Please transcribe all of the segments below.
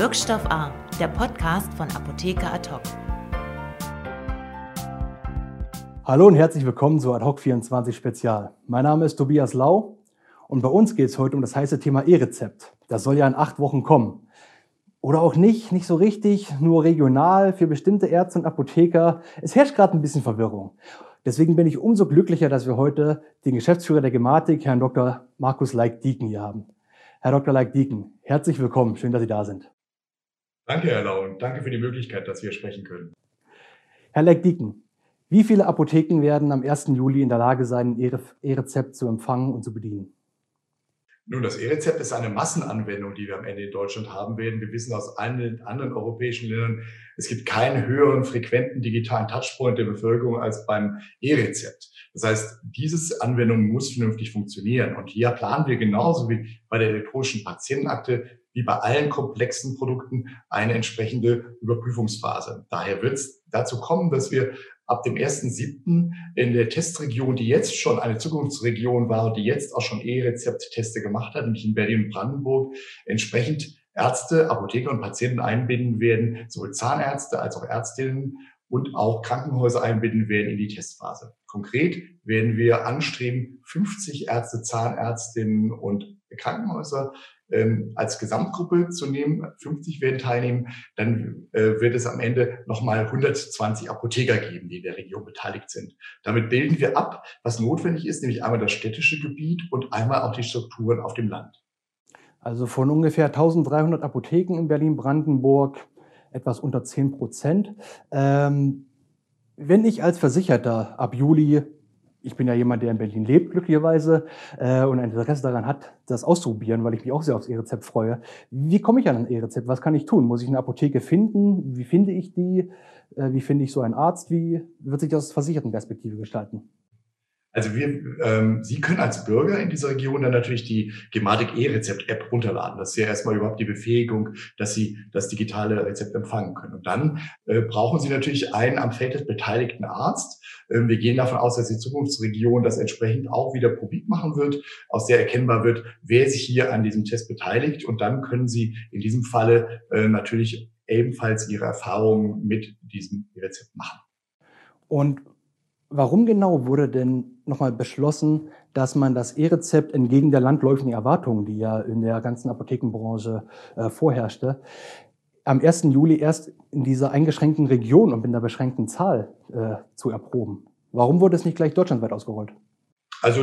Wirkstoff A, der Podcast von Apotheker Adhoc. Hallo und herzlich willkommen zu Adhoc 24 Spezial. Mein Name ist Tobias Lau und bei uns geht es heute um das heiße Thema E-Rezept. Das soll ja in acht Wochen kommen. Oder auch nicht, nicht so richtig, nur regional für bestimmte Ärzte und Apotheker. Es herrscht gerade ein bisschen Verwirrung. Deswegen bin ich umso glücklicher, dass wir heute den Geschäftsführer der Gematik, Herrn Dr. Markus Leik-Dieken, hier haben. Herr Dr. Leik-Dieken, herzlich willkommen. Schön, dass Sie da sind. Danke, Herr Lau, und danke für die Möglichkeit, dass wir sprechen können. Herr Leik-Dieken, wie viele Apotheken werden am 1. Juli in der Lage sein, Ihr E-Rezept zu empfangen und zu bedienen? Nun, das E-Rezept ist eine Massenanwendung, die wir am Ende in Deutschland haben werden. Wir wissen aus allen anderen europäischen Ländern, es gibt keinen höheren frequenten digitalen Touchpoint der Bevölkerung als beim E-Rezept. Das heißt, diese Anwendung muss vernünftig funktionieren. Und hier planen wir genauso wie bei der elektronischen Patientenakte, wie bei allen komplexen Produkten, eine entsprechende Überprüfungsphase. Daher wird es dazu kommen, dass wir ab dem 1.7. in der Testregion, die jetzt schon eine Zukunftsregion war, die jetzt auch schon E-Rezept-Teste gemacht hat, nämlich in Berlin und Brandenburg, entsprechend Ärzte, Apotheker und Patienten einbinden werden, sowohl Zahnärzte als auch Ärztinnen und auch Krankenhäuser einbinden werden in die Testphase. Konkret werden wir anstreben, 50 Ärzte, Zahnärztinnen und Krankenhäuser ähm, als Gesamtgruppe zu nehmen, 50 werden teilnehmen, dann äh, wird es am Ende nochmal 120 Apotheker geben, die in der Region beteiligt sind. Damit bilden wir ab, was notwendig ist, nämlich einmal das städtische Gebiet und einmal auch die Strukturen auf dem Land. Also von ungefähr 1300 Apotheken in Berlin-Brandenburg etwas unter 10 Prozent. Ähm, wenn ich als Versicherter ab Juli ich bin ja jemand, der in Berlin lebt, glücklicherweise, äh, und ein Interesse daran hat, das auszuprobieren, weil ich mich auch sehr aufs E-Rezept freue. Wie komme ich an ein E-Rezept? Was kann ich tun? Muss ich eine Apotheke finden? Wie finde ich die? Äh, wie finde ich so einen Arzt? Wie wird sich das aus Versichertenperspektive gestalten? Also wir, ähm, Sie können als Bürger in dieser Region dann natürlich die Gematik E-Rezept-App runterladen. Das ist ja erstmal überhaupt die Befähigung, dass Sie das digitale Rezept empfangen können. Und dann äh, brauchen Sie natürlich einen am Feld beteiligten Arzt. Ähm, wir gehen davon aus, dass die Zukunftsregion das entsprechend auch wieder publik machen wird, aus der erkennbar wird, wer sich hier an diesem Test beteiligt. Und dann können Sie in diesem Falle äh, natürlich ebenfalls Ihre Erfahrungen mit diesem Rezept machen. Und Warum genau wurde denn nochmal beschlossen, dass man das E-Rezept entgegen der landläufigen Erwartungen, die ja in der ganzen Apothekenbranche äh, vorherrschte, am 1. Juli erst in dieser eingeschränkten Region und in der beschränkten Zahl äh, zu erproben? Warum wurde es nicht gleich deutschlandweit ausgerollt? Also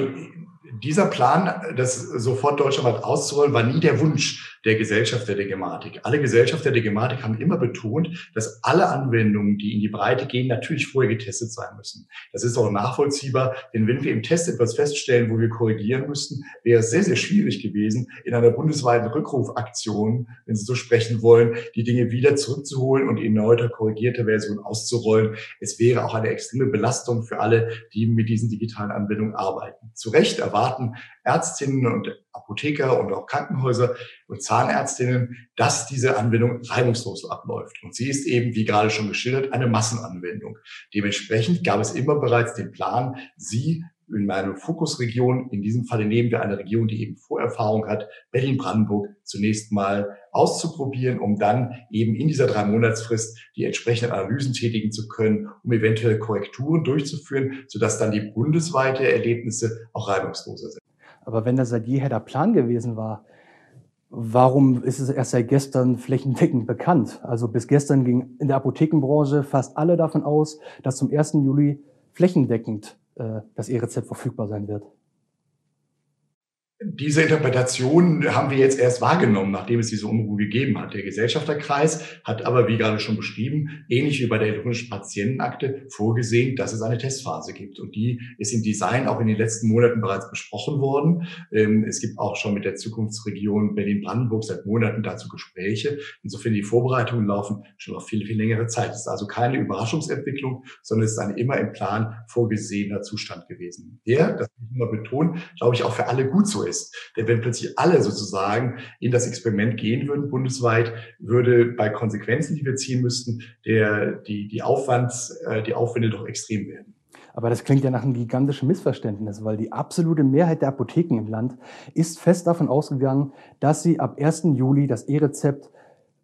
dieser Plan, das sofort deutschlandweit auszurollen, war nie der Wunsch der Gesellschafter der Gematik. Alle Gesellschafter der Gematik haben immer betont, dass alle Anwendungen, die in die Breite gehen, natürlich vorher getestet sein müssen. Das ist auch nachvollziehbar, denn wenn wir im Test etwas feststellen, wo wir korrigieren müssten, wäre es sehr, sehr schwierig gewesen, in einer bundesweiten Rückrufaktion, wenn Sie so sprechen wollen, die Dinge wieder zurückzuholen und in erneuter korrigierter Version auszurollen. Es wäre auch eine extreme Belastung für alle, die mit diesen digitalen Anwendungen arbeiten. Zu Recht erwarten Ärztinnen und Apotheker und auch Krankenhäuser und Zahnärztinnen, dass diese Anwendung reibungslos abläuft. Und sie ist eben, wie gerade schon geschildert, eine Massenanwendung. Dementsprechend gab es immer bereits den Plan, sie in meiner Fokusregion, in diesem Falle nehmen wir eine Region, die eben Vorerfahrung hat, Berlin-Brandenburg zunächst mal auszuprobieren, um dann eben in dieser drei Monatsfrist die entsprechenden Analysen tätigen zu können, um eventuell Korrekturen durchzuführen, sodass dann die bundesweite Erlebnisse auch reibungsloser sind. Aber wenn das seit jeher der Plan gewesen war, warum ist es erst seit gestern flächendeckend bekannt? Also bis gestern ging in der Apothekenbranche fast alle davon aus, dass zum 1. Juli flächendeckend äh, das E-Rezept verfügbar sein wird. Diese Interpretation haben wir jetzt erst wahrgenommen, nachdem es diese Unruhe gegeben hat. Der Gesellschafterkreis hat aber, wie gerade schon beschrieben, ähnlich wie bei der elektronischen Patientenakte vorgesehen, dass es eine Testphase gibt. Und die ist im Design auch in den letzten Monaten bereits besprochen worden. Ähm, es gibt auch schon mit der Zukunftsregion Berlin-Brandenburg seit Monaten dazu Gespräche. Insofern die Vorbereitungen laufen schon auf viel, viel längere Zeit. Es ist also keine Überraschungsentwicklung, sondern es ist ein immer im Plan vorgesehener Zustand gewesen. Der, das muss ich immer betonen, glaube ich, auch für alle gut so ist. Denn wenn plötzlich alle sozusagen in das Experiment gehen würden bundesweit, würde bei Konsequenzen, die wir ziehen müssten, der, die, die Aufwands, äh, die Aufwände doch extrem werden. Aber das klingt ja nach einem gigantischen Missverständnis, weil die absolute Mehrheit der Apotheken im Land ist fest davon ausgegangen, dass sie ab 1. Juli das E-Rezept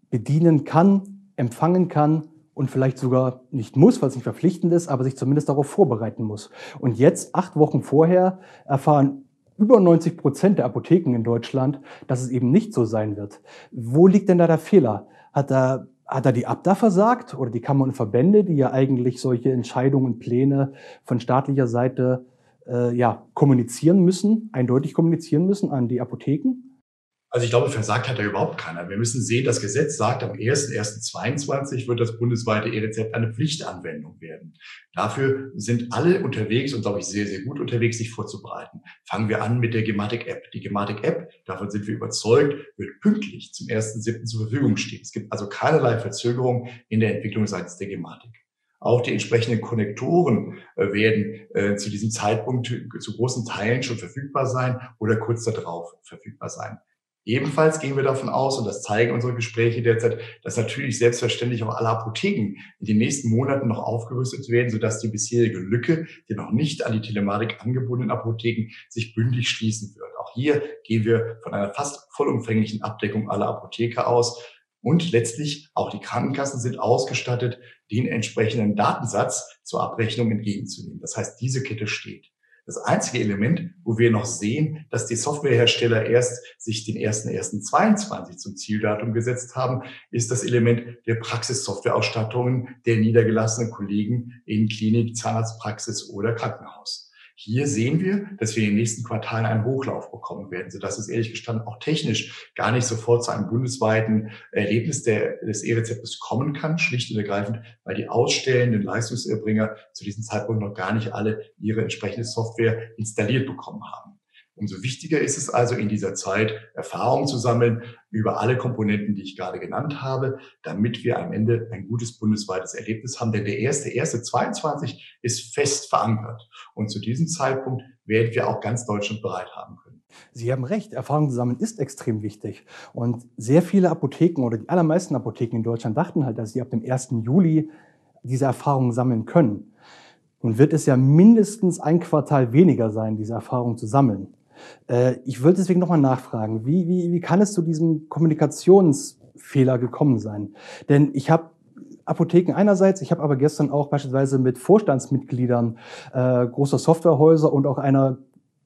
bedienen kann, empfangen kann und vielleicht sogar nicht muss, weil es nicht verpflichtend ist, aber sich zumindest darauf vorbereiten muss. Und jetzt, acht Wochen vorher, erfahren über 90 Prozent der Apotheken in Deutschland, dass es eben nicht so sein wird. Wo liegt denn da der Fehler? Hat da hat da die Abda versagt oder die Kammern und Verbände, die ja eigentlich solche Entscheidungen und Pläne von staatlicher Seite äh, ja, kommunizieren müssen, eindeutig kommunizieren müssen an die Apotheken? Also ich glaube, versagt hat da überhaupt keiner. Wir müssen sehen, das Gesetz sagt, am 1.1.22 wird das bundesweite E-Rezept eine Pflichtanwendung werden. Dafür sind alle unterwegs und glaube ich sehr, sehr gut unterwegs, sich vorzubereiten. Fangen wir an mit der Gematik-App. Die Gematik-App, davon sind wir überzeugt, wird pünktlich zum 1.7. zur Verfügung stehen. Es gibt also keinerlei Verzögerung in der Entwicklung seitens der Gematik. Auch die entsprechenden Konnektoren äh, werden äh, zu diesem Zeitpunkt zu großen Teilen schon verfügbar sein oder kurz darauf verfügbar sein. Ebenfalls gehen wir davon aus, und das zeigen unsere Gespräche derzeit, dass natürlich selbstverständlich auch alle Apotheken in den nächsten Monaten noch aufgerüstet werden, sodass die bisherige Lücke, die noch nicht an die Telematik angebundenen Apotheken, sich bündig schließen wird. Auch hier gehen wir von einer fast vollumfänglichen Abdeckung aller Apotheker aus. Und letztlich auch die Krankenkassen sind ausgestattet, den entsprechenden Datensatz zur Abrechnung entgegenzunehmen. Das heißt, diese Kette steht. Das einzige Element, wo wir noch sehen, dass die Softwarehersteller erst sich den 1.1.22 zum Zieldatum gesetzt haben, ist das Element der Praxissoftwareausstattungen der niedergelassenen Kollegen in Klinik, Zahnarztpraxis oder Krankenhaus. Hier sehen wir, dass wir in den nächsten Quartalen einen Hochlauf bekommen werden, sodass es ehrlich gestanden auch technisch gar nicht sofort zu einem bundesweiten Erlebnis der, des E-Rezeptes kommen kann, schlicht und ergreifend, weil die ausstellenden Leistungserbringer zu diesem Zeitpunkt noch gar nicht alle ihre entsprechende Software installiert bekommen haben. Umso wichtiger ist es also in dieser Zeit, Erfahrungen zu sammeln über alle Komponenten, die ich gerade genannt habe, damit wir am Ende ein gutes bundesweites Erlebnis haben. Denn der erste, erste 22 ist fest verankert. Und zu diesem Zeitpunkt werden wir auch ganz Deutschland bereit haben können. Sie haben recht, Erfahrung zu sammeln ist extrem wichtig. Und sehr viele Apotheken oder die allermeisten Apotheken in Deutschland dachten halt, dass sie ab dem 1. Juli diese Erfahrungen sammeln können. Nun wird es ja mindestens ein Quartal weniger sein, diese Erfahrung zu sammeln. Äh, ich würde deswegen nochmal nachfragen, wie, wie, wie kann es zu diesem Kommunikationsfehler gekommen sein? Denn ich habe Apotheken einerseits, ich habe aber gestern auch beispielsweise mit Vorstandsmitgliedern äh, großer Softwarehäuser und auch einer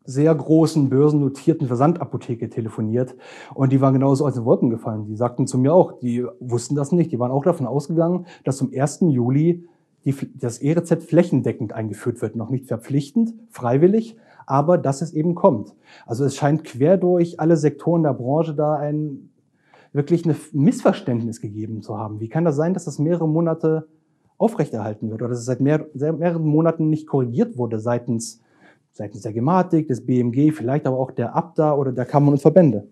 sehr großen börsennotierten Versandapotheke telefoniert und die waren genauso aus den Wolken gefallen. Die sagten zu mir auch, die wussten das nicht, die waren auch davon ausgegangen, dass zum 1. Juli die, das E-Rezept flächendeckend eingeführt wird, noch nicht verpflichtend, freiwillig, aber dass es eben kommt. Also es scheint quer durch alle Sektoren der Branche da ein wirklich ein Missverständnis gegeben zu haben. Wie kann das sein, dass das mehrere Monate aufrechterhalten wird oder dass es seit, mehr, seit mehreren Monaten nicht korrigiert wurde seitens, seitens der Gematik, des BMG, vielleicht aber auch der Abda oder der Kammern und Verbände?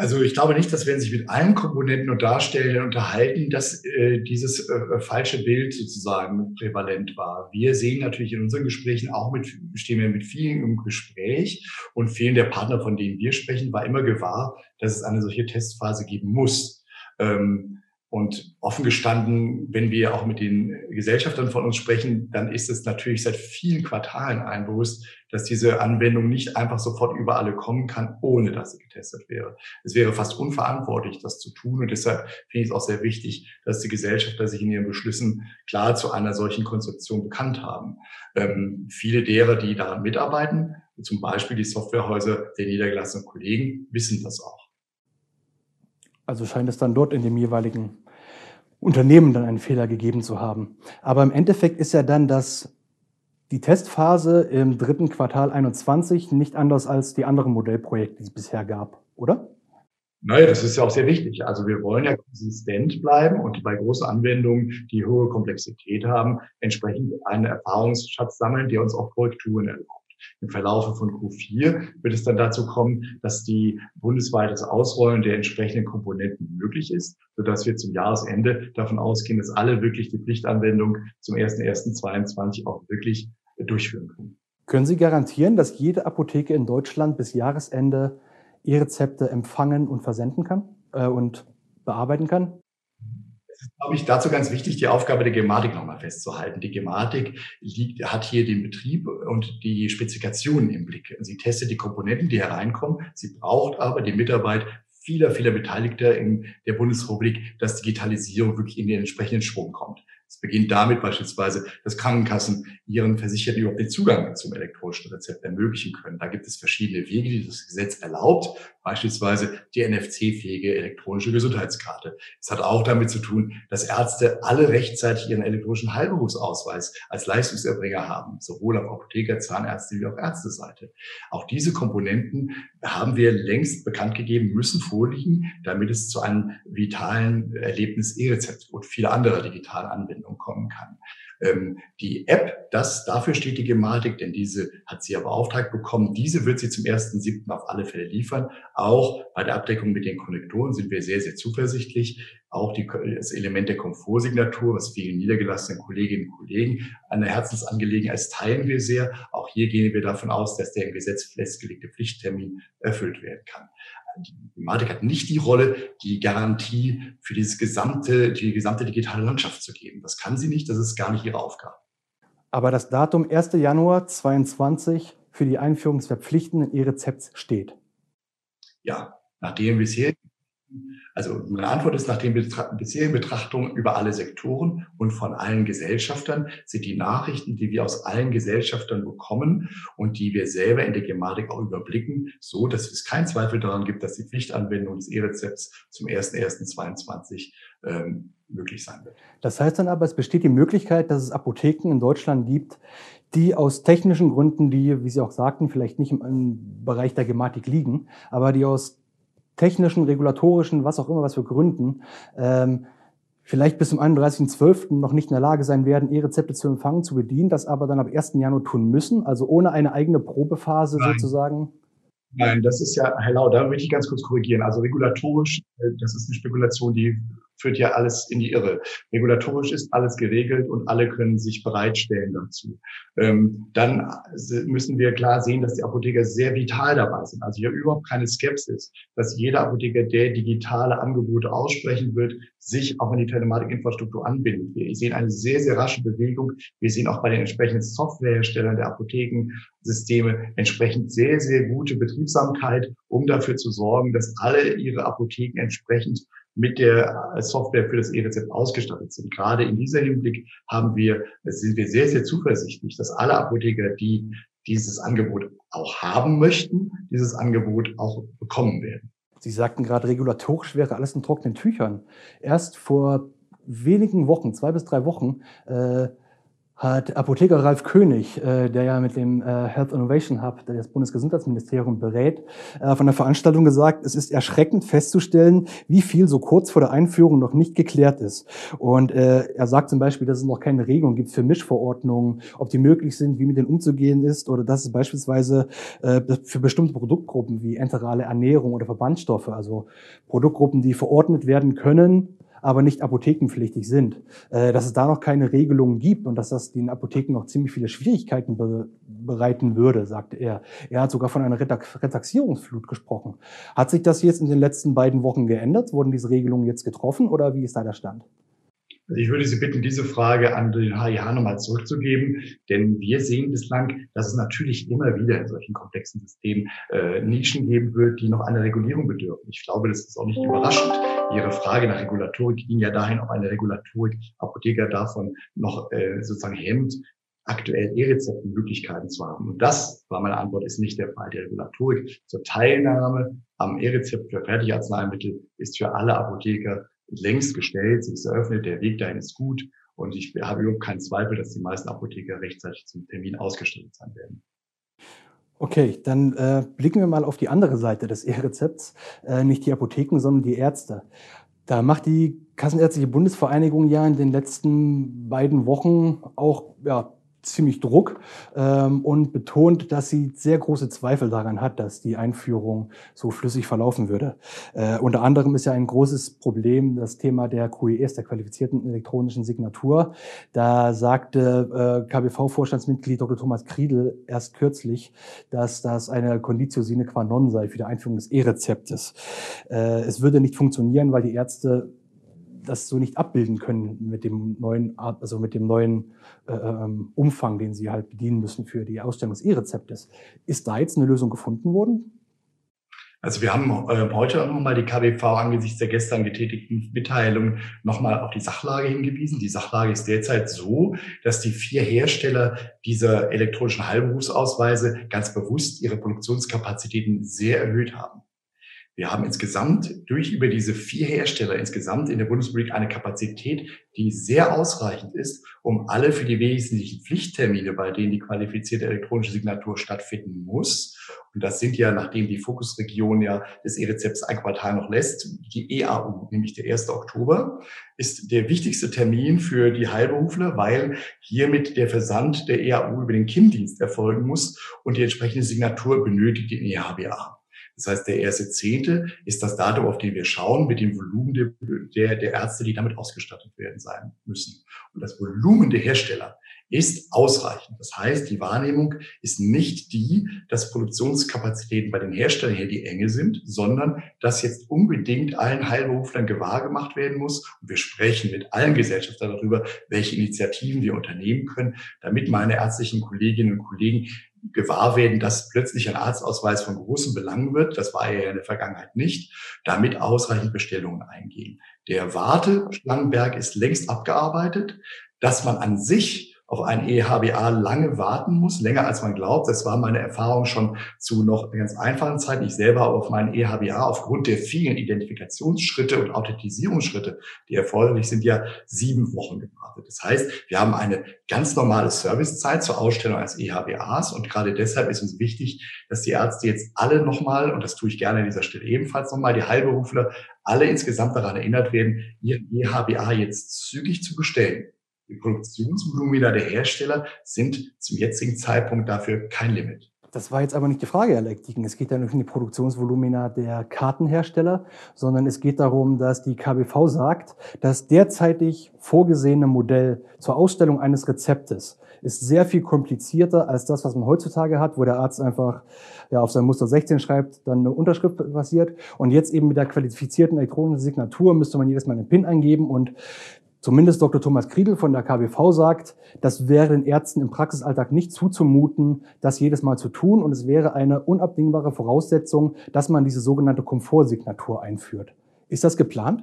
Also ich glaube nicht, dass wenn sich mit allen Komponenten und Darstellern unterhalten, dass äh, dieses äh, falsche Bild sozusagen prävalent war. Wir sehen natürlich in unseren Gesprächen auch mit, stehen wir mit vielen im Gespräch und vielen der Partner, von denen wir sprechen, war immer gewahr, dass es eine solche Testphase geben muss. Ähm, und offen gestanden, wenn wir auch mit den Gesellschaftern von uns sprechen, dann ist es natürlich seit vielen Quartalen einbewusst, dass diese Anwendung nicht einfach sofort über alle kommen kann, ohne dass sie getestet wäre. Es wäre fast unverantwortlich, das zu tun. Und deshalb finde ich es auch sehr wichtig, dass die Gesellschafter sich in ihren Beschlüssen klar zu einer solchen Konzeption bekannt haben. Ähm, viele derer, die daran mitarbeiten, zum Beispiel die Softwarehäuser der niedergelassenen Kollegen, wissen das auch. Also scheint es dann dort in dem jeweiligen Unternehmen dann einen Fehler gegeben zu haben. Aber im Endeffekt ist ja dann das, die Testphase im dritten Quartal 21 nicht anders als die anderen Modellprojekte, die es bisher gab, oder? Naja, das ist ja auch sehr wichtig. Also wir wollen ja konsistent bleiben und bei großen Anwendungen, die hohe Komplexität haben, entsprechend einen Erfahrungsschatz sammeln, der uns auch Korrekturen erlaubt. Im Verlaufe von Q4 wird es dann dazu kommen, dass die bundesweites Ausrollen der entsprechenden Komponenten möglich ist, sodass wir zum Jahresende davon ausgehen, dass alle wirklich die Pflichtanwendung zum 1.1.22 auch wirklich durchführen können. Können Sie garantieren, dass jede Apotheke in Deutschland bis Jahresende E-Rezepte empfangen und versenden kann äh, und bearbeiten kann? Ist, glaube ich, dazu ganz wichtig, die Aufgabe der Gematik nochmal festzuhalten. Die Gematik liegt, hat hier den Betrieb und die Spezifikationen im Blick. Sie testet die Komponenten, die hereinkommen. Sie braucht aber die Mitarbeit vieler, vieler Beteiligter in der Bundesrepublik, dass Digitalisierung wirklich in den entsprechenden Schwung kommt. Es beginnt damit beispielsweise, dass Krankenkassen ihren Versicherten überhaupt den Zugang zum elektronischen Rezept ermöglichen können. Da gibt es verschiedene Wege, die das Gesetz erlaubt, beispielsweise die NFC-fähige elektronische Gesundheitskarte. Es hat auch damit zu tun, dass Ärzte alle rechtzeitig ihren elektronischen Heilberufsausweis als Leistungserbringer haben, sowohl auf Apotheker, Zahnärzte wie auf Ärzteseite. Auch diese Komponenten haben wir längst bekannt gegeben, müssen vorliegen, damit es zu einem vitalen Erlebnis E-Rezept und viele andere digitale Anwendungen Anwendung kommen kann. Ähm, die App, das, dafür steht die Gematik, denn diese hat sie ja beauftragt bekommen. Diese wird sie zum 1.7. auf alle Fälle liefern. Auch bei der Abdeckung mit den Konnektoren sind wir sehr, sehr zuversichtlich. Auch die, das Element der Komfortsignatur, was vielen niedergelassenen Kolleginnen und Kollegen eine Herzensangelegenheit ist, teilen wir sehr. Auch hier gehen wir davon aus, dass der im Gesetz festgelegte Pflichttermin erfüllt werden kann die Informatik hat nicht die Rolle, die Garantie für dieses gesamte, die gesamte digitale Landschaft zu geben. Das kann sie nicht, das ist gar nicht ihre Aufgabe. Aber das Datum 1. Januar 2022 für die Einführung des verpflichtenden E-Rezepts steht. Ja, nachdem bisher also meine Antwort ist, nach den bisherigen Betrachtungen über alle Sektoren und von allen Gesellschaftern sind die Nachrichten, die wir aus allen Gesellschaftern bekommen und die wir selber in der Gematik auch überblicken, so, dass es keinen Zweifel daran gibt, dass die Pflichtanwendung des E-Rezepts zum 01.01.2022 ähm, möglich sein wird. Das heißt dann aber, es besteht die Möglichkeit, dass es Apotheken in Deutschland gibt, die aus technischen Gründen, die, wie Sie auch sagten, vielleicht nicht im Bereich der Gematik liegen, aber die aus technischen, regulatorischen, was auch immer, was für Gründen, ähm, vielleicht bis zum 31.12. noch nicht in der Lage sein werden, E-Rezepte zu empfangen, zu bedienen, das aber dann ab 1. Januar tun müssen, also ohne eine eigene Probephase Nein. sozusagen? Nein, das ist ja, Herr Lau, da möchte ich ganz kurz korrigieren. Also regulatorisch, äh, das ist eine Spekulation, die führt ja alles in die Irre. Regulatorisch ist alles geregelt und alle können sich bereitstellen dazu. Ähm, dann müssen wir klar sehen, dass die Apotheker sehr vital dabei sind. Also hier überhaupt keine Skepsis, dass jeder Apotheker, der digitale Angebote aussprechen wird, sich auch in die Telematikinfrastruktur anbindet. Wir sehen eine sehr, sehr rasche Bewegung. Wir sehen auch bei den entsprechenden Softwareherstellern der Apothekensysteme entsprechend sehr, sehr gute Betriebsamkeit, um dafür zu sorgen, dass alle ihre Apotheken entsprechend mit der Software für das E-Rezept ausgestattet sind. Gerade in dieser Hinblick haben wir, sind wir sehr, sehr zuversichtlich, dass alle Apotheker, die dieses Angebot auch haben möchten, dieses Angebot auch bekommen werden. Sie sagten gerade, regulatorisch wäre alles in trockenen Tüchern. Erst vor wenigen Wochen, zwei bis drei Wochen, äh, hat Apotheker Ralf König, äh, der ja mit dem äh, Health Innovation Hub, der das Bundesgesundheitsministerium berät, äh, von der Veranstaltung gesagt, es ist erschreckend festzustellen, wie viel so kurz vor der Einführung noch nicht geklärt ist. Und äh, er sagt zum Beispiel, dass es noch keine Regelung gibt für Mischverordnungen, ob die möglich sind, wie mit denen umzugehen ist, oder dass es beispielsweise äh, für bestimmte Produktgruppen wie enterale Ernährung oder Verbandstoffe, also Produktgruppen, die verordnet werden können, aber nicht apothekenpflichtig sind, äh, dass es da noch keine Regelungen gibt und dass das den Apotheken noch ziemlich viele Schwierigkeiten be bereiten würde, sagte er. Er hat sogar von einer Retaxierungsflut gesprochen. Hat sich das jetzt in den letzten beiden Wochen geändert? Wurden diese Regelungen jetzt getroffen oder wie ist da der Stand? Also ich würde Sie bitten, diese Frage an den HIH nochmal zurückzugeben, denn wir sehen bislang, dass es natürlich immer wieder in solchen komplexen Systemen äh, Nischen geben wird, die noch einer Regulierung bedürfen. Ich glaube, das ist auch nicht überraschend. Ihre Frage nach Regulatorik ging ja dahin, ob eine Regulatorik Apotheker davon noch äh, sozusagen hemmt, aktuell E-Rezeptmöglichkeiten zu haben. Und das war meine Antwort, ist nicht der Fall. Die Regulatorik zur Teilnahme am E-Rezept für Fertigarzneimittel ist für alle Apotheker längst gestellt, sie ist eröffnet, der Weg dahin ist gut und ich habe überhaupt keinen Zweifel, dass die meisten Apotheker rechtzeitig zum Termin ausgestattet sein werden. Okay, dann äh, blicken wir mal auf die andere Seite des E-Rezepts, äh, nicht die Apotheken, sondern die Ärzte. Da macht die Kassenärztliche Bundesvereinigung ja in den letzten beiden Wochen auch ja, ziemlich Druck ähm, und betont, dass sie sehr große Zweifel daran hat, dass die Einführung so flüssig verlaufen würde. Äh, unter anderem ist ja ein großes Problem das Thema der QES, der qualifizierten elektronischen Signatur. Da sagte äh, KBV-Vorstandsmitglied Dr. Thomas Kriedel erst kürzlich, dass das eine Conditio sine qua non sei für die Einführung des E-Rezeptes. Äh, es würde nicht funktionieren, weil die Ärzte das so nicht abbilden können mit dem neuen, also mit dem neuen äh, ähm, Umfang, den sie halt bedienen müssen für die Ausstellung des E-Rezeptes. Ist da jetzt eine Lösung gefunden worden? Also wir haben äh, heute nochmal die KBV angesichts der gestern getätigten Mitteilung nochmal auf die Sachlage hingewiesen. Die Sachlage ist derzeit so, dass die vier Hersteller dieser elektronischen Heilberufsausweise ganz bewusst ihre Produktionskapazitäten sehr erhöht haben. Wir haben insgesamt durch über diese vier Hersteller insgesamt in der Bundesrepublik eine Kapazität, die sehr ausreichend ist, um alle für die wesentlichen Pflichttermine, bei denen die qualifizierte elektronische Signatur stattfinden muss. Und das sind ja, nachdem die Fokusregion ja des E-Rezepts ein Quartal noch lässt, die EAU, nämlich der 1. Oktober, ist der wichtigste Termin für die Heilberufler, weil hiermit der Versand der EAU über den KIM-Dienst erfolgen muss und die entsprechende Signatur benötigt den EHBA. Das heißt, der erste Zehnte ist das Datum, auf den wir schauen, mit dem Volumen der, der, der Ärzte, die damit ausgestattet werden sein müssen. Und das Volumen der Hersteller ist ausreichend. Das heißt, die Wahrnehmung ist nicht die, dass Produktionskapazitäten bei den Herstellern hier die Enge sind, sondern dass jetzt unbedingt allen Heilberuflern gewahr gemacht werden muss. Und wir sprechen mit allen Gesellschaftern darüber, welche Initiativen wir unternehmen können, damit meine ärztlichen Kolleginnen und Kollegen gewahr werden, dass plötzlich ein Arztausweis von großem Belang wird, das war ja in der Vergangenheit nicht, damit ausreichend Bestellungen eingehen. Der Warteschlangenberg ist längst abgearbeitet, dass man an sich auf ein EHBA lange warten muss, länger als man glaubt. Das war meine Erfahrung schon zu noch ganz einfachen Zeiten. Ich selber habe auf meinen EHBA aufgrund der vielen Identifikationsschritte und Authentisierungsschritte, die erforderlich sind, ja sieben Wochen gewartet. Das heißt, wir haben eine ganz normale Servicezeit zur Ausstellung als EHBAs und gerade deshalb ist uns wichtig, dass die Ärzte jetzt alle nochmal, und das tue ich gerne an dieser Stelle ebenfalls nochmal, die Heilberufler alle insgesamt daran erinnert werden, ihr EHBA jetzt zügig zu bestellen. Die Produktionsvolumina der Hersteller sind zum jetzigen Zeitpunkt dafür kein Limit. Das war jetzt aber nicht die Frage, Herr Lektiken. Es geht ja nicht um die Produktionsvolumina der Kartenhersteller, sondern es geht darum, dass die KBV sagt, das derzeitig vorgesehene Modell zur Ausstellung eines Rezeptes ist sehr viel komplizierter als das, was man heutzutage hat, wo der Arzt einfach ja, auf sein Muster 16 schreibt, dann eine Unterschrift passiert. Und jetzt eben mit der qualifizierten elektronischen Signatur müsste man jedes Mal einen PIN eingeben und Zumindest Dr. Thomas Kriegel von der KBV sagt, das wäre den Ärzten im Praxisalltag nicht zuzumuten, das jedes Mal zu tun. Und es wäre eine unabdingbare Voraussetzung, dass man diese sogenannte Komfortsignatur einführt. Ist das geplant?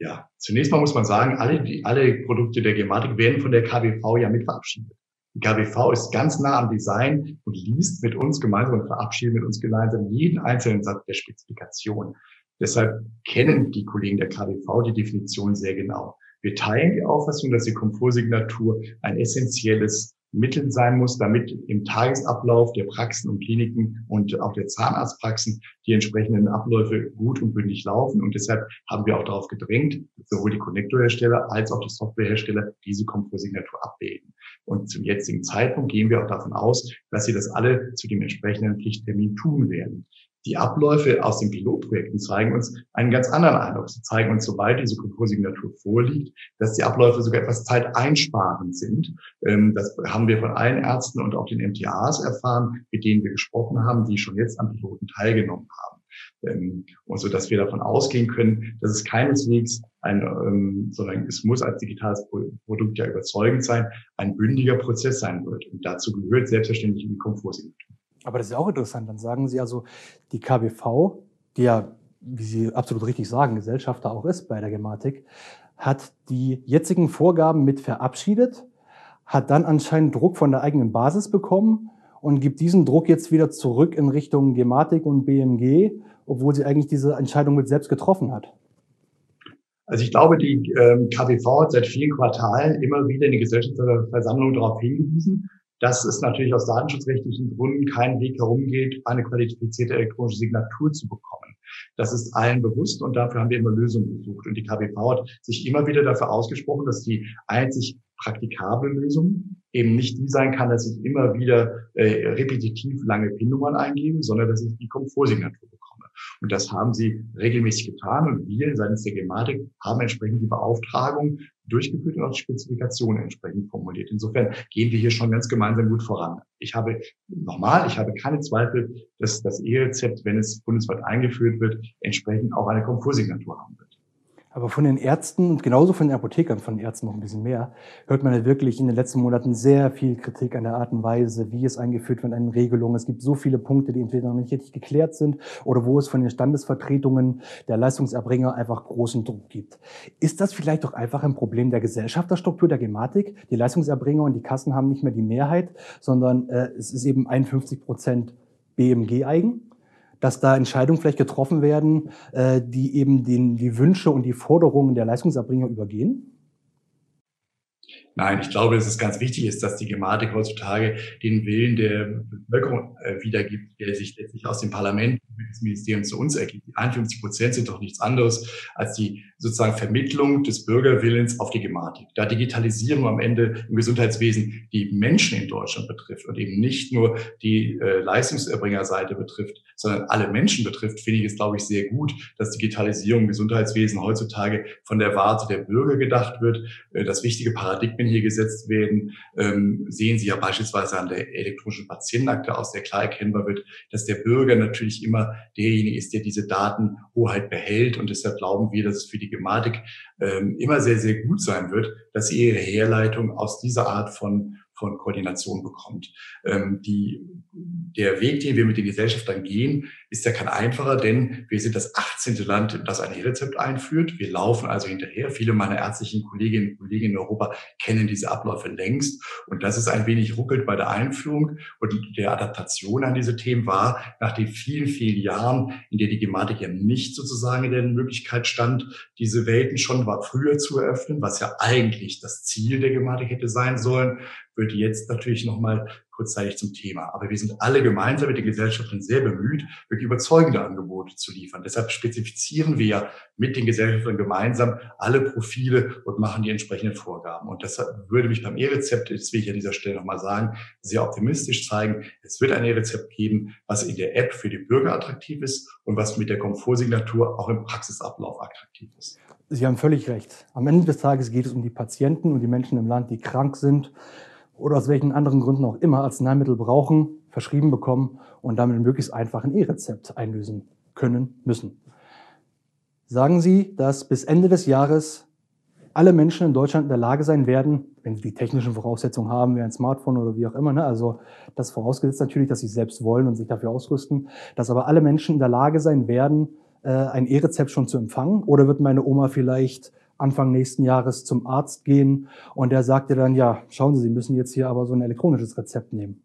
Ja, zunächst mal muss man sagen, alle, die, alle Produkte der Gematik werden von der KBV ja mit verabschiedet. Die KBV ist ganz nah am Design und liest mit uns gemeinsam und verabschiedet mit uns gemeinsam jeden einzelnen Satz der Spezifikation. Deshalb kennen die Kollegen der KBV die Definition sehr genau. Wir teilen die Auffassung, dass die Komfortsignatur ein essentielles Mittel sein muss, damit im Tagesablauf der Praxen und Kliniken und auch der Zahnarztpraxen die entsprechenden Abläufe gut und bündig laufen. Und deshalb haben wir auch darauf gedrängt, sowohl die Konnektorhersteller als auch die Softwarehersteller diese Komfortsignatur abbilden. Und zum jetzigen Zeitpunkt gehen wir auch davon aus, dass sie das alle zu dem entsprechenden Pflichttermin tun werden. Die Abläufe aus den Pilotprojekten zeigen uns einen ganz anderen Eindruck. Sie zeigen uns, sobald diese Kultursignatur vorliegt, dass die Abläufe sogar etwas zeiteinsparend sind. Ähm, das haben wir von allen Ärzten und auch den MTAs erfahren, mit denen wir gesprochen haben, die schon jetzt am Piloten teilgenommen haben. Ähm, und so, dass wir davon ausgehen können, dass es keineswegs ein, ähm, sondern es muss als digitales Produkt ja überzeugend sein, ein bündiger Prozess sein wird. Und dazu gehört selbstverständlich die Komfortsignatur. Aber das ist auch interessant. Dann sagen Sie also, die KBV, die ja, wie Sie absolut richtig sagen, Gesellschafter auch ist bei der Gematik, hat die jetzigen Vorgaben mit verabschiedet, hat dann anscheinend Druck von der eigenen Basis bekommen und gibt diesen Druck jetzt wieder zurück in Richtung Gematik und BMG, obwohl sie eigentlich diese Entscheidung mit selbst getroffen hat. Also ich glaube, die ähm, KBV hat seit vielen Quartalen immer wieder in die Gesellschaftsversammlung darauf hingewiesen, dass es natürlich aus datenschutzrechtlichen Gründen keinen Weg herumgeht, eine qualifizierte elektronische Signatur zu bekommen. Das ist allen bewusst und dafür haben wir immer Lösungen gesucht. Und die KBV hat sich immer wieder dafür ausgesprochen, dass die einzig praktikable Lösung eben nicht die sein kann, dass ich immer wieder äh, repetitiv lange PIN-Nummern eingebe, sondern dass ich die Komfortsignatur bekomme. Und das haben sie regelmäßig getan. Und wir seitens der Gematik haben entsprechend die Beauftragung durchgeführt und auch die Spezifikationen entsprechend formuliert. Insofern gehen wir hier schon ganz gemeinsam gut voran. Ich habe nochmal, ich habe keine Zweifel, dass das E-Rezept, wenn es bundesweit eingeführt wird, entsprechend auch eine Komfortsignatur haben wird. Aber von den Ärzten und genauso von den Apothekern, von den Ärzten noch ein bisschen mehr, hört man ja wirklich in den letzten Monaten sehr viel Kritik an der Art und Weise, wie es eingeführt wird an Regelungen. Es gibt so viele Punkte, die entweder noch nicht richtig geklärt sind oder wo es von den Standesvertretungen der Leistungserbringer einfach großen Druck gibt. Ist das vielleicht doch einfach ein Problem der Gesellschafterstruktur der Gematik? Die Leistungserbringer und die Kassen haben nicht mehr die Mehrheit, sondern äh, es ist eben 51 Prozent BMG-eigen dass da Entscheidungen vielleicht getroffen werden, äh, die eben den, die Wünsche und die Forderungen der Leistungserbringer übergehen? Nein, ich glaube, dass es ganz wichtig ist, dass die Gematik heutzutage den Willen der Bevölkerung äh, wiedergibt, der sich letztlich aus dem Parlament des Ministeriums zu uns ergibt. Die 51 Prozent sind doch nichts anderes als die sozusagen Vermittlung des Bürgerwillens auf die Gematik. Da Digitalisierung am Ende im Gesundheitswesen die Menschen in Deutschland betrifft und eben nicht nur die äh, Leistungserbringerseite betrifft, sondern alle Menschen betrifft, finde ich es, glaube ich, sehr gut, dass Digitalisierung im Gesundheitswesen heutzutage von der Warte der Bürger gedacht wird. Äh, das wichtige Paradigmen hier gesetzt werden, ähm, sehen Sie ja beispielsweise an der elektronischen Patientenakte aus, der klar erkennbar wird, dass der Bürger natürlich immer derjenige ist, der diese Datenhoheit behält. Und deshalb glauben wir, dass es für die Gematik ähm, immer sehr, sehr gut sein wird, dass sie ihre Herleitung aus dieser Art von von Koordination bekommt. Ähm, die, der Weg, den wir mit den Gesellschaftern gehen, ist ja kein einfacher, denn wir sind das 18. Land, das ein E-Rezept einführt. Wir laufen also hinterher. Viele meiner ärztlichen Kolleginnen und Kollegen in Europa kennen diese Abläufe längst. Und das ist ein wenig ruckelt bei der Einführung und der Adaptation an diese Themen war, nach den vielen, vielen Jahren, in der die Gematik ja nicht sozusagen in der Möglichkeit stand, diese Welten schon früher zu eröffnen, was ja eigentlich das Ziel der Gematik hätte sein sollen, wird jetzt natürlich nochmal kurzzeitig zum Thema. Aber wir sind alle gemeinsam mit den Gesellschaften sehr bemüht, wirklich überzeugende Angebote zu liefern. Deshalb spezifizieren wir mit den Gesellschaften gemeinsam alle Profile und machen die entsprechenden Vorgaben. Und deshalb würde mich beim E-Rezept, das will ich an dieser Stelle nochmal sagen, sehr optimistisch zeigen. Es wird ein E-Rezept geben, was in der App für die Bürger attraktiv ist und was mit der Komfortsignatur auch im Praxisablauf attraktiv ist. Sie haben völlig recht. Am Ende des Tages geht es um die Patienten und die Menschen im Land, die krank sind oder aus welchen anderen Gründen auch immer Arzneimittel brauchen, verschrieben bekommen und damit möglichst einfach ein E-Rezept einlösen können müssen. Sagen Sie, dass bis Ende des Jahres alle Menschen in Deutschland in der Lage sein werden, wenn sie die technischen Voraussetzungen haben, wie ein Smartphone oder wie auch immer, ne? also das vorausgesetzt natürlich, dass sie selbst wollen und sich dafür ausrüsten, dass aber alle Menschen in der Lage sein werden, äh, ein E-Rezept schon zu empfangen? Oder wird meine Oma vielleicht Anfang nächsten Jahres zum Arzt gehen und der sagte dann, ja, schauen Sie, Sie müssen jetzt hier aber so ein elektronisches Rezept nehmen.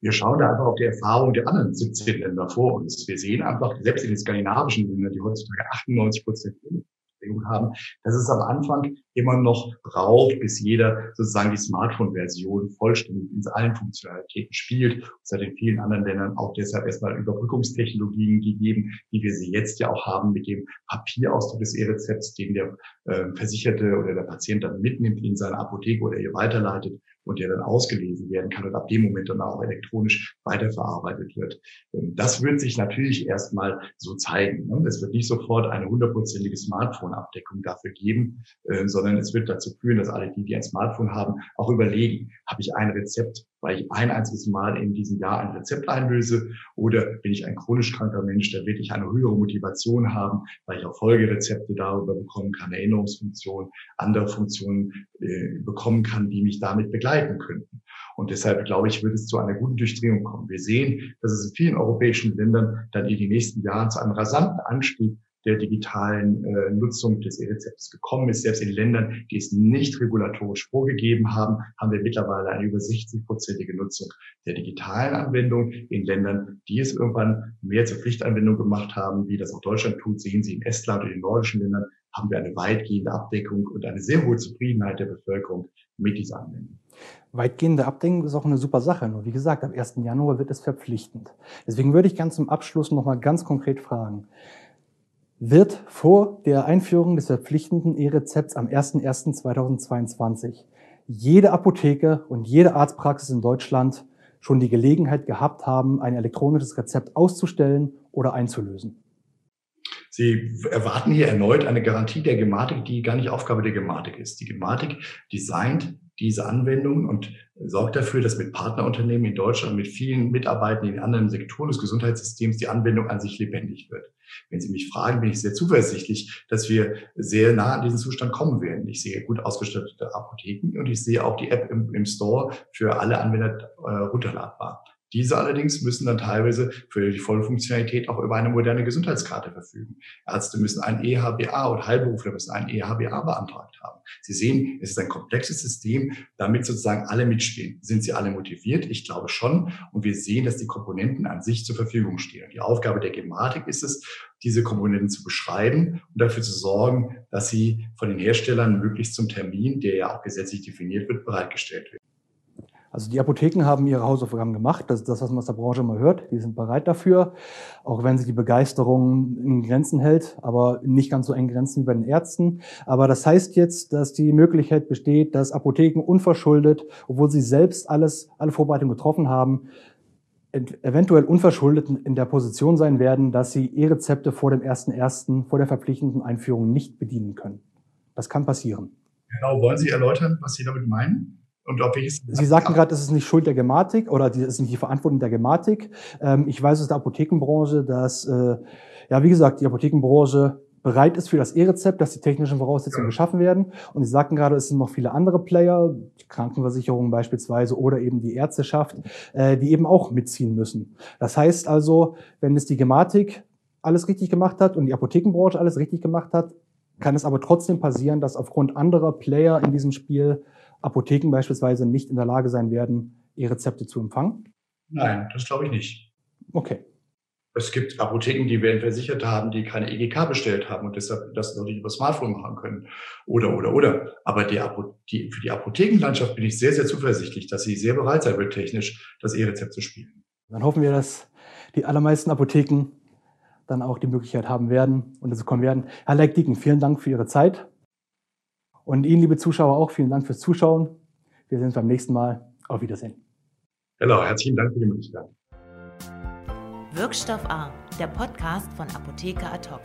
Wir schauen da einfach auf die Erfahrung der anderen 17 Länder vor uns. Wir sehen einfach, selbst in den skandinavischen Ländern, die heutzutage 98 Prozent Bewegung haben, dass es am Anfang immer noch braucht, bis jeder sozusagen die Smartphone-Version vollständig in allen Funktionalitäten spielt. Es hat in vielen anderen Ländern auch deshalb erstmal Überbrückungstechnologien gegeben, wie wir sie jetzt ja auch haben mit dem Papierausdruck des E-Rezepts, den der äh, Versicherte oder der Patient dann mitnimmt in seine Apotheke oder ihr weiterleitet und der dann ausgelesen werden kann und ab dem Moment dann auch elektronisch weiterverarbeitet wird. Ähm, das wird sich natürlich erstmal so zeigen. Ne? Es wird nicht sofort eine hundertprozentige Smartphone-Abdeckung dafür geben, äh, sondern es wird dazu führen, dass alle die, die ein Smartphone haben, auch überlegen, habe ich ein Rezept weil ich ein einziges Mal in diesem Jahr ein Rezept einlöse oder bin ich ein chronisch kranker Mensch, da will ich eine höhere Motivation haben, weil ich auch Folgerezepte darüber bekommen kann, Erinnerungsfunktionen, andere Funktionen äh, bekommen kann, die mich damit begleiten könnten. Und deshalb glaube ich, wird es zu einer guten Durchdrehung kommen. Wir sehen, dass es in vielen europäischen Ländern dann in den nächsten Jahren zu einem rasanten Anstieg der digitalen äh, Nutzung des E-Rezeptes gekommen ist. Selbst in Ländern, die es nicht regulatorisch vorgegeben haben, haben wir mittlerweile eine über 60-prozentige Nutzung der digitalen Anwendung. In Ländern, die es irgendwann mehr zur Pflichtanwendung gemacht haben, wie das auch Deutschland tut, sehen Sie in Estland und in nordischen Ländern, haben wir eine weitgehende Abdeckung und eine sehr hohe Zufriedenheit der Bevölkerung mit dieser Anwendung. Weitgehende Abdeckung ist auch eine super Sache. Nur wie gesagt, ab 1. Januar wird es verpflichtend. Deswegen würde ich ganz zum Abschluss nochmal ganz konkret fragen wird vor der Einführung des verpflichtenden E-Rezepts am 01.01.2022 jede Apotheke und jede Arztpraxis in Deutschland schon die Gelegenheit gehabt haben, ein elektronisches Rezept auszustellen oder einzulösen. Sie erwarten hier erneut eine Garantie der Gematik, die gar nicht Aufgabe der Gematik ist. Die Gematik designt diese Anwendungen und sorgt dafür, dass mit Partnerunternehmen in Deutschland, mit vielen Mitarbeitern in anderen Sektoren des Gesundheitssystems die Anwendung an sich lebendig wird. Wenn Sie mich fragen, bin ich sehr zuversichtlich, dass wir sehr nah an diesen Zustand kommen werden. Ich sehe gut ausgestattete Apotheken und ich sehe auch die App im, im Store für alle Anwender äh, runterladbar. Diese allerdings müssen dann teilweise für die volle Funktionalität auch über eine moderne Gesundheitskarte verfügen. Ärzte müssen ein EHBA und Heilberufler müssen ein EHBA beantragt haben. Sie sehen, es ist ein komplexes System, damit sozusagen alle mitspielen. Sind sie alle motiviert? Ich glaube schon. Und wir sehen, dass die Komponenten an sich zur Verfügung stehen. Und die Aufgabe der Gematik ist es, diese Komponenten zu beschreiben und dafür zu sorgen, dass sie von den Herstellern möglichst zum Termin, der ja auch gesetzlich definiert wird, bereitgestellt werden. Also die Apotheken haben ihre Hausaufgaben gemacht. Das ist das, was man aus der Branche immer hört. Die sind bereit dafür, auch wenn sich die Begeisterung in Grenzen hält, aber nicht ganz so eng Grenzen wie bei den Ärzten. Aber das heißt jetzt, dass die Möglichkeit besteht, dass Apotheken unverschuldet, obwohl sie selbst alles, alle Vorbereitungen getroffen haben, eventuell unverschuldet in der Position sein werden, dass sie E-Rezepte vor dem 1.1., vor der verpflichtenden Einführung nicht bedienen können. Das kann passieren. Genau, wollen Sie erläutern, was Sie damit meinen? Und welches Sie sagten gerade, das ist nicht Schuld der Gematik oder das ist nicht die Verantwortung der Gematik. Ähm, ich weiß aus der Apothekenbranche, dass, äh, ja, wie gesagt, die Apothekenbranche bereit ist für das E-Rezept, dass die technischen Voraussetzungen ja. geschaffen werden. Und Sie sagten gerade, es sind noch viele andere Player, die Krankenversicherungen beispielsweise oder eben die Ärzteschaft, äh, die eben auch mitziehen müssen. Das heißt also, wenn es die Gematik alles richtig gemacht hat und die Apothekenbranche alles richtig gemacht hat, kann es aber trotzdem passieren, dass aufgrund anderer Player in diesem Spiel Apotheken beispielsweise nicht in der Lage sein werden, E-Rezepte zu empfangen? Nein, das glaube ich nicht. Okay. Es gibt Apotheken, die werden versichert haben, die keine EGK bestellt haben und deshalb das noch nicht über Smartphone machen können. Oder, oder, oder. Aber die, die, für die Apothekenlandschaft bin ich sehr, sehr zuversichtlich, dass sie sehr bereit sein wird, technisch das E-Rezept zu spielen. Dann hoffen wir, dass die allermeisten Apotheken dann auch die Möglichkeit haben werden und dazu kommen werden. Herr Leckdicken, vielen Dank für Ihre Zeit. Und Ihnen, liebe Zuschauer, auch vielen Dank fürs Zuschauen. Wir sehen uns beim nächsten Mal. Auf Wiedersehen. Genau, herzlichen Dank für die Möglichkeit. Wirkstoff A, der Podcast von Apotheker Ad hoc.